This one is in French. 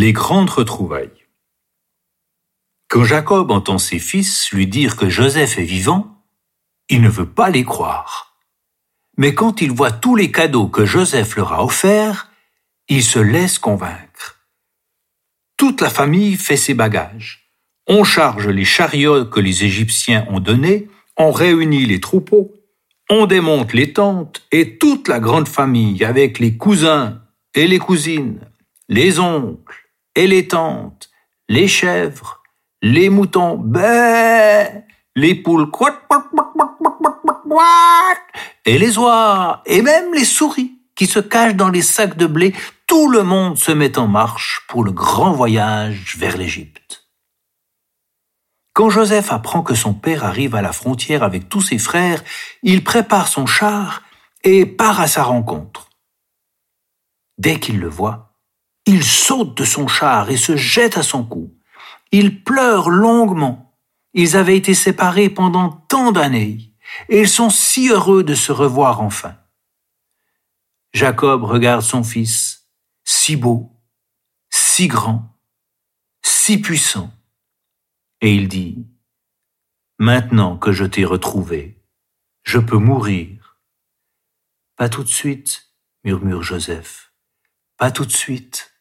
Les grandes retrouvailles. Quand Jacob entend ses fils lui dire que Joseph est vivant, il ne veut pas les croire. Mais quand il voit tous les cadeaux que Joseph leur a offerts, il se laisse convaincre. Toute la famille fait ses bagages. On charge les chariots que les Égyptiens ont donnés, on réunit les troupeaux, on démonte les tentes et toute la grande famille avec les cousins et les cousines, les oncles et les tantes, les chèvres, les moutons, bé, les poules, et les oies, et même les souris qui se cachent dans les sacs de blé, tout le monde se met en marche pour le grand voyage vers l'Égypte. Quand Joseph apprend que son père arrive à la frontière avec tous ses frères, il prépare son char et part à sa rencontre. Dès qu'il le voit, il saute de son char et se jette à son cou. Il pleure longuement. Ils avaient été séparés pendant tant d'années, et ils sont si heureux de se revoir enfin. Jacob regarde son fils, si beau, si grand, si puissant, et il dit, Maintenant que je t'ai retrouvé, je peux mourir. Pas tout de suite, murmure Joseph, pas tout de suite.